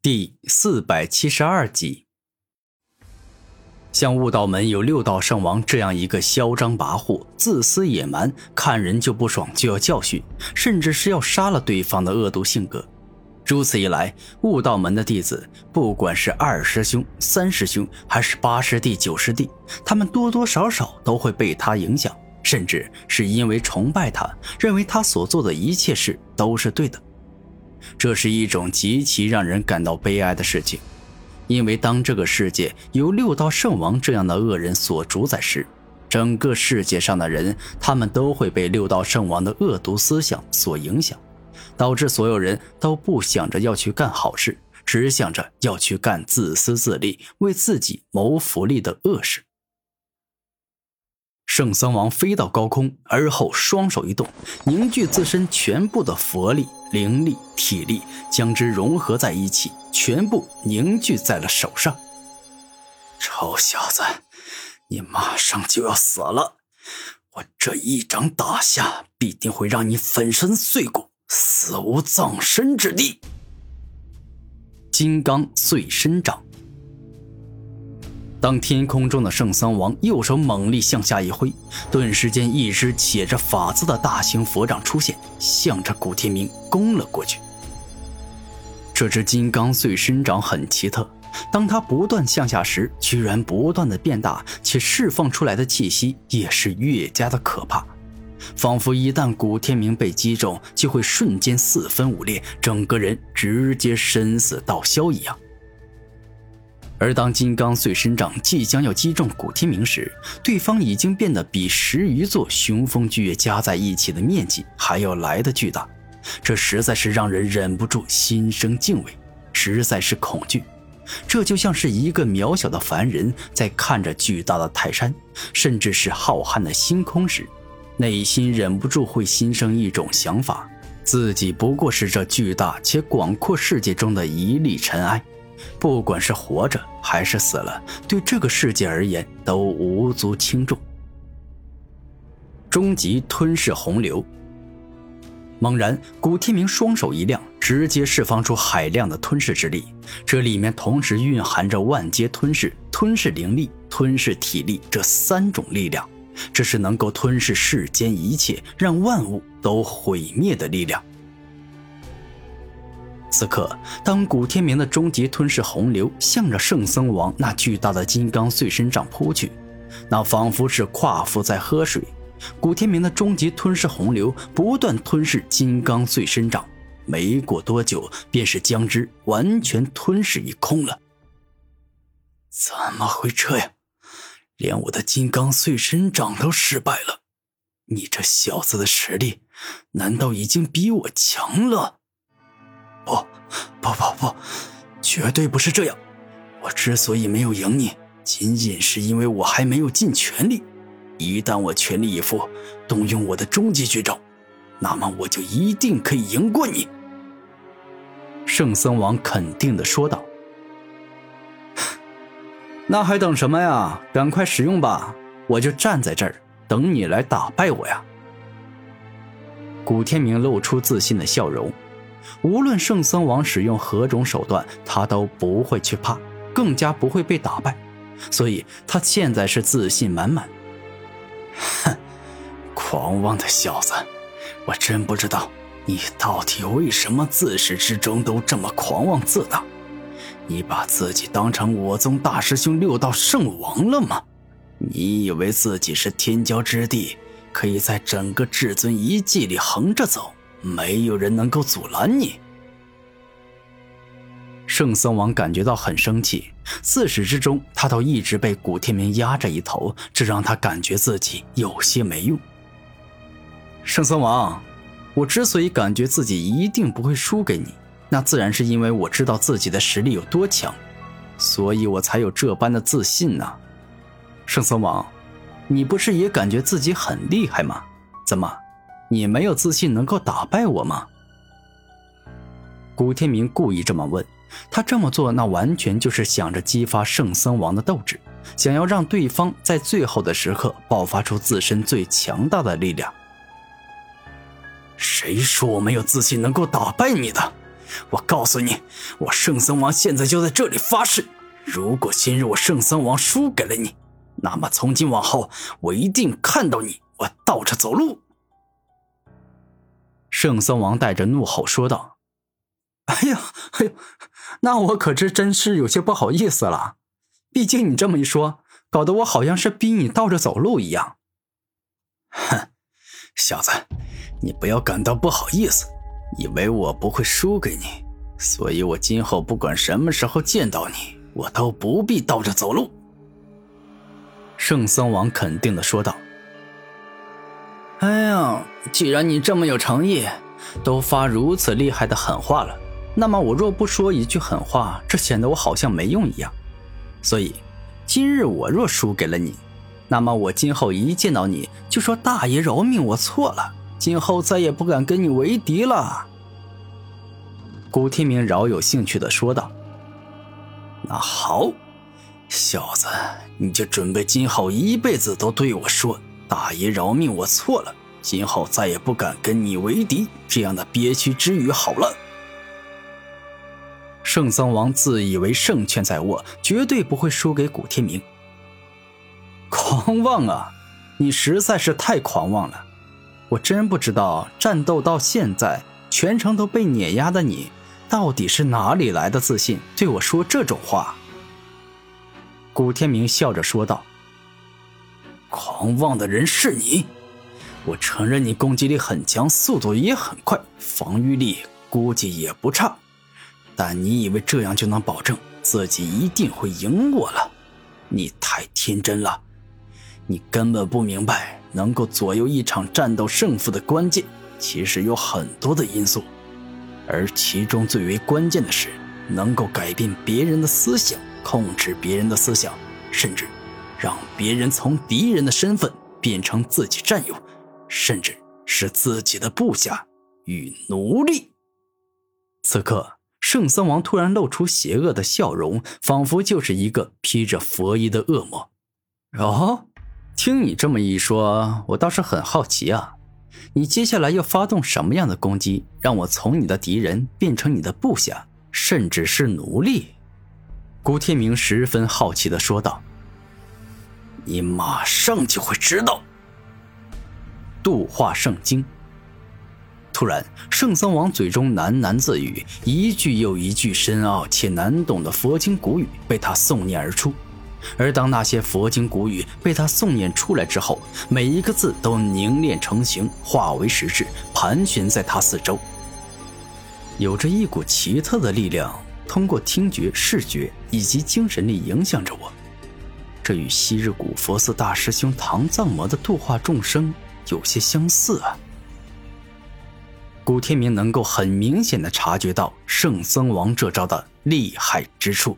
第四百七十二集，像悟道门有六道圣王这样一个嚣张跋扈、自私野蛮、看人就不爽就要教训，甚至是要杀了对方的恶毒性格。如此一来，悟道门的弟子，不管是二师兄、三师兄，还是八师弟、九师弟，他们多多少少都会被他影响，甚至是因为崇拜他，认为他所做的一切事都是对的。这是一种极其让人感到悲哀的事情，因为当这个世界由六道圣王这样的恶人所主宰时，整个世界上的人，他们都会被六道圣王的恶毒思想所影响，导致所有人都不想着要去干好事，只想着要去干自私自利、为自己谋福利的恶事。圣僧王飞到高空，而后双手一动，凝聚自身全部的佛力、灵力、体力，将之融合在一起，全部凝聚在了手上。臭小子，你马上就要死了！我这一掌打下，必定会让你粉身碎骨，死无葬身之地。金刚碎身掌。当天空中的圣桑王右手猛力向下一挥，顿时间一只写着法字的大型佛掌出现，向着古天明攻了过去。这只金刚碎身掌很奇特，当它不断向下时，居然不断的变大，且释放出来的气息也是越加的可怕，仿佛一旦古天明被击中，就会瞬间四分五裂，整个人直接生死道消一样。而当金刚碎身掌即将要击中古天明时，对方已经变得比十余座雄风巨岳加在一起的面积还要来的巨大，这实在是让人忍不住心生敬畏，实在是恐惧。这就像是一个渺小的凡人在看着巨大的泰山，甚至是浩瀚的星空时，内心忍不住会心生一种想法：自己不过是这巨大且广阔世界中的一粒尘埃。不管是活着还是死了，对这个世界而言都无足轻重。终极吞噬洪流。猛然，古天明双手一亮，直接释放出海量的吞噬之力。这里面同时蕴含着万阶吞噬、吞噬灵力、吞噬体力这三种力量，这是能够吞噬世间一切，让万物都毁灭的力量。此刻，当古天明的终极吞噬洪流向着圣僧王那巨大的金刚碎身掌扑去，那仿佛是跨腹在喝水。古天明的终极吞噬洪流不断吞噬金刚碎身掌，没过多久，便是将之完全吞噬一空了。怎么会这样？连我的金刚碎身掌都失败了？你这小子的实力，难道已经比我强了？不，不，不，不，绝对不是这样！我之所以没有赢你，仅仅是因为我还没有尽全力。一旦我全力以赴，动用我的终极绝招，那么我就一定可以赢过你。”圣僧王肯定的说道。“那还等什么呀？赶快使用吧！我就站在这儿等你来打败我呀！”古天明露出自信的笑容。无论圣僧王使用何种手段，他都不会去怕，更加不会被打败，所以他现在是自信满满。哼，狂妄的小子，我真不知道你到底为什么自始至终都这么狂妄自大。你把自己当成我宗大师兄六道圣王了吗？你以为自己是天骄之地，可以在整个至尊遗迹里横着走？没有人能够阻拦你。圣僧王感觉到很生气，自始至终他都一直被古天明压着一头，这让他感觉自己有些没用。圣僧王，我之所以感觉自己一定不会输给你，那自然是因为我知道自己的实力有多强，所以我才有这般的自信呢。圣僧王，你不是也感觉自己很厉害吗？怎么？你没有自信能够打败我吗？古天明故意这么问，他这么做那完全就是想着激发圣僧王的斗志，想要让对方在最后的时刻爆发出自身最强大的力量。谁说我没有自信能够打败你的？我告诉你，我圣僧王现在就在这里发誓，如果今日我圣僧王输给了你，那么从今往后我一定看到你，我倒着走路。圣僧王带着怒吼说道：“哎呀，哎呦，那我可是真是有些不好意思了。毕竟你这么一说，搞得我好像是逼你倒着走路一样。”哼，小子，你不要感到不好意思。以为我不会输给你，所以我今后不管什么时候见到你，我都不必倒着走路。”圣僧王肯定的说道。“哎呀，既然你这么有诚意，都发如此厉害的狠话了，那么我若不说一句狠话，这显得我好像没用一样。所以，今日我若输给了你，那么我今后一见到你就说大爷饶命，我错了。”今后再也不敢跟你为敌了。”古天明饶有兴趣的说道。“那好，小子，你就准备今后一辈子都对我说‘大爷饶命，我错了’，今后再也不敢跟你为敌。”这样的憋屈之语好了。圣僧王自以为胜券在握，绝对不会输给古天明。狂妄啊！你实在是太狂妄了。我真不知道，战斗到现在全程都被碾压的你，到底是哪里来的自信，对我说这种话？古天明笑着说道：“狂妄的人是你，我承认你攻击力很强，速度也很快，防御力估计也不差，但你以为这样就能保证自己一定会赢我了？你太天真了，你根本不明白。”能够左右一场战斗胜负的关键，其实有很多的因素，而其中最为关键的是，能够改变别人的思想，控制别人的思想，甚至让别人从敌人的身份变成自己战友，甚至是自己的部下与奴隶。此刻，圣僧王突然露出邪恶的笑容，仿佛就是一个披着佛衣的恶魔。哦。听你这么一说，我倒是很好奇啊，你接下来要发动什么样的攻击，让我从你的敌人变成你的部下，甚至是奴隶？古天明十分好奇的说道：“你马上就会知道。”度化圣经。突然，圣僧王嘴中喃喃自语，一句又一句深奥且难懂的佛经古语被他诵念而出。而当那些佛经古语被他诵念出来之后，每一个字都凝练成形，化为实质，盘旋在他四周。有着一股奇特的力量，通过听觉、视觉以及精神力影响着我。这与昔日古佛寺大师兄唐藏魔的度化众生有些相似啊。古天明能够很明显的察觉到圣僧王这招的厉害之处。